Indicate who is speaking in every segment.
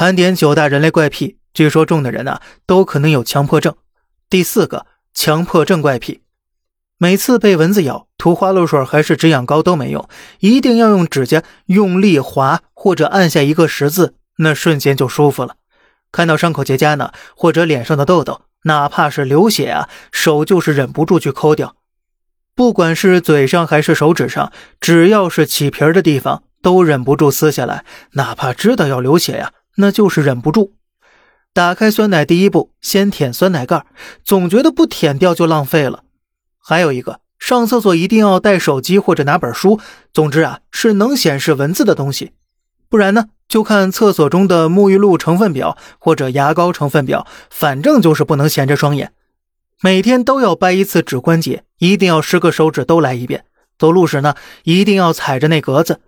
Speaker 1: 盘点九大人类怪癖，据说中的人呢都可能有强迫症。第四个，强迫症怪癖，每次被蚊子咬，涂花露水还是止痒膏都没用，一定要用指甲用力划或者按下一个十字，那瞬间就舒服了。看到伤口结痂呢，或者脸上的痘痘，哪怕是流血啊，手就是忍不住去抠掉。不管是嘴上还是手指上，只要是起皮儿的地方，都忍不住撕下来，哪怕知道要流血呀。那就是忍不住。打开酸奶第一步，先舔酸奶盖，总觉得不舔掉就浪费了。还有一个，上厕所一定要带手机或者拿本书，总之啊，是能显示文字的东西。不然呢，就看厕所中的沐浴露成分表或者牙膏成分表，反正就是不能闲着双眼。每天都要掰一次指关节，一定要十个手指都来一遍。走路时呢，一定要踩着那格子。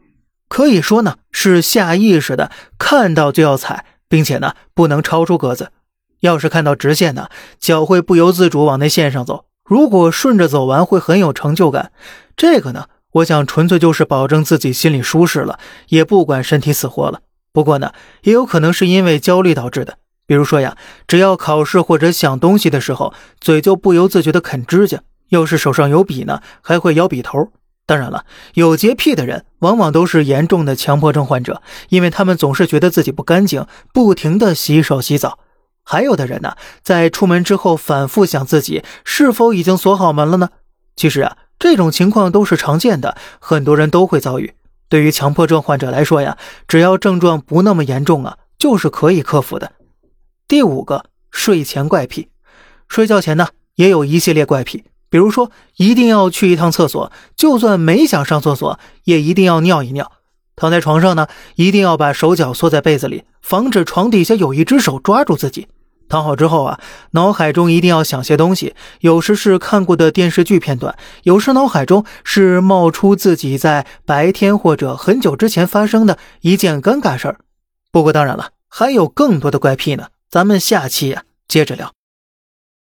Speaker 1: 可以说呢，是下意识的看到就要踩，并且呢不能超出格子。要是看到直线呢，脚会不由自主往那线上走。如果顺着走完，会很有成就感。这个呢，我想纯粹就是保证自己心里舒适了，也不管身体死活了。不过呢，也有可能是因为焦虑导致的。比如说呀，只要考试或者想东西的时候，嘴就不由自觉的啃指甲；要是手上有笔呢，还会咬笔头。当然了，有洁癖的人往往都是严重的强迫症患者，因为他们总是觉得自己不干净，不停的洗手洗澡。还有的人呢，在出门之后反复想自己是否已经锁好门了呢？其实啊，这种情况都是常见的，很多人都会遭遇。对于强迫症患者来说呀，只要症状不那么严重啊，就是可以克服的。第五个，睡前怪癖，睡觉前呢，也有一系列怪癖。比如说，一定要去一趟厕所，就算没想上厕所，也一定要尿一尿。躺在床上呢，一定要把手脚缩在被子里，防止床底下有一只手抓住自己。躺好之后啊，脑海中一定要想些东西，有时是看过的电视剧片段，有时脑海中是冒出自己在白天或者很久之前发生的一件尴尬事儿。不过当然了，还有更多的怪癖呢，咱们下期呀接着聊。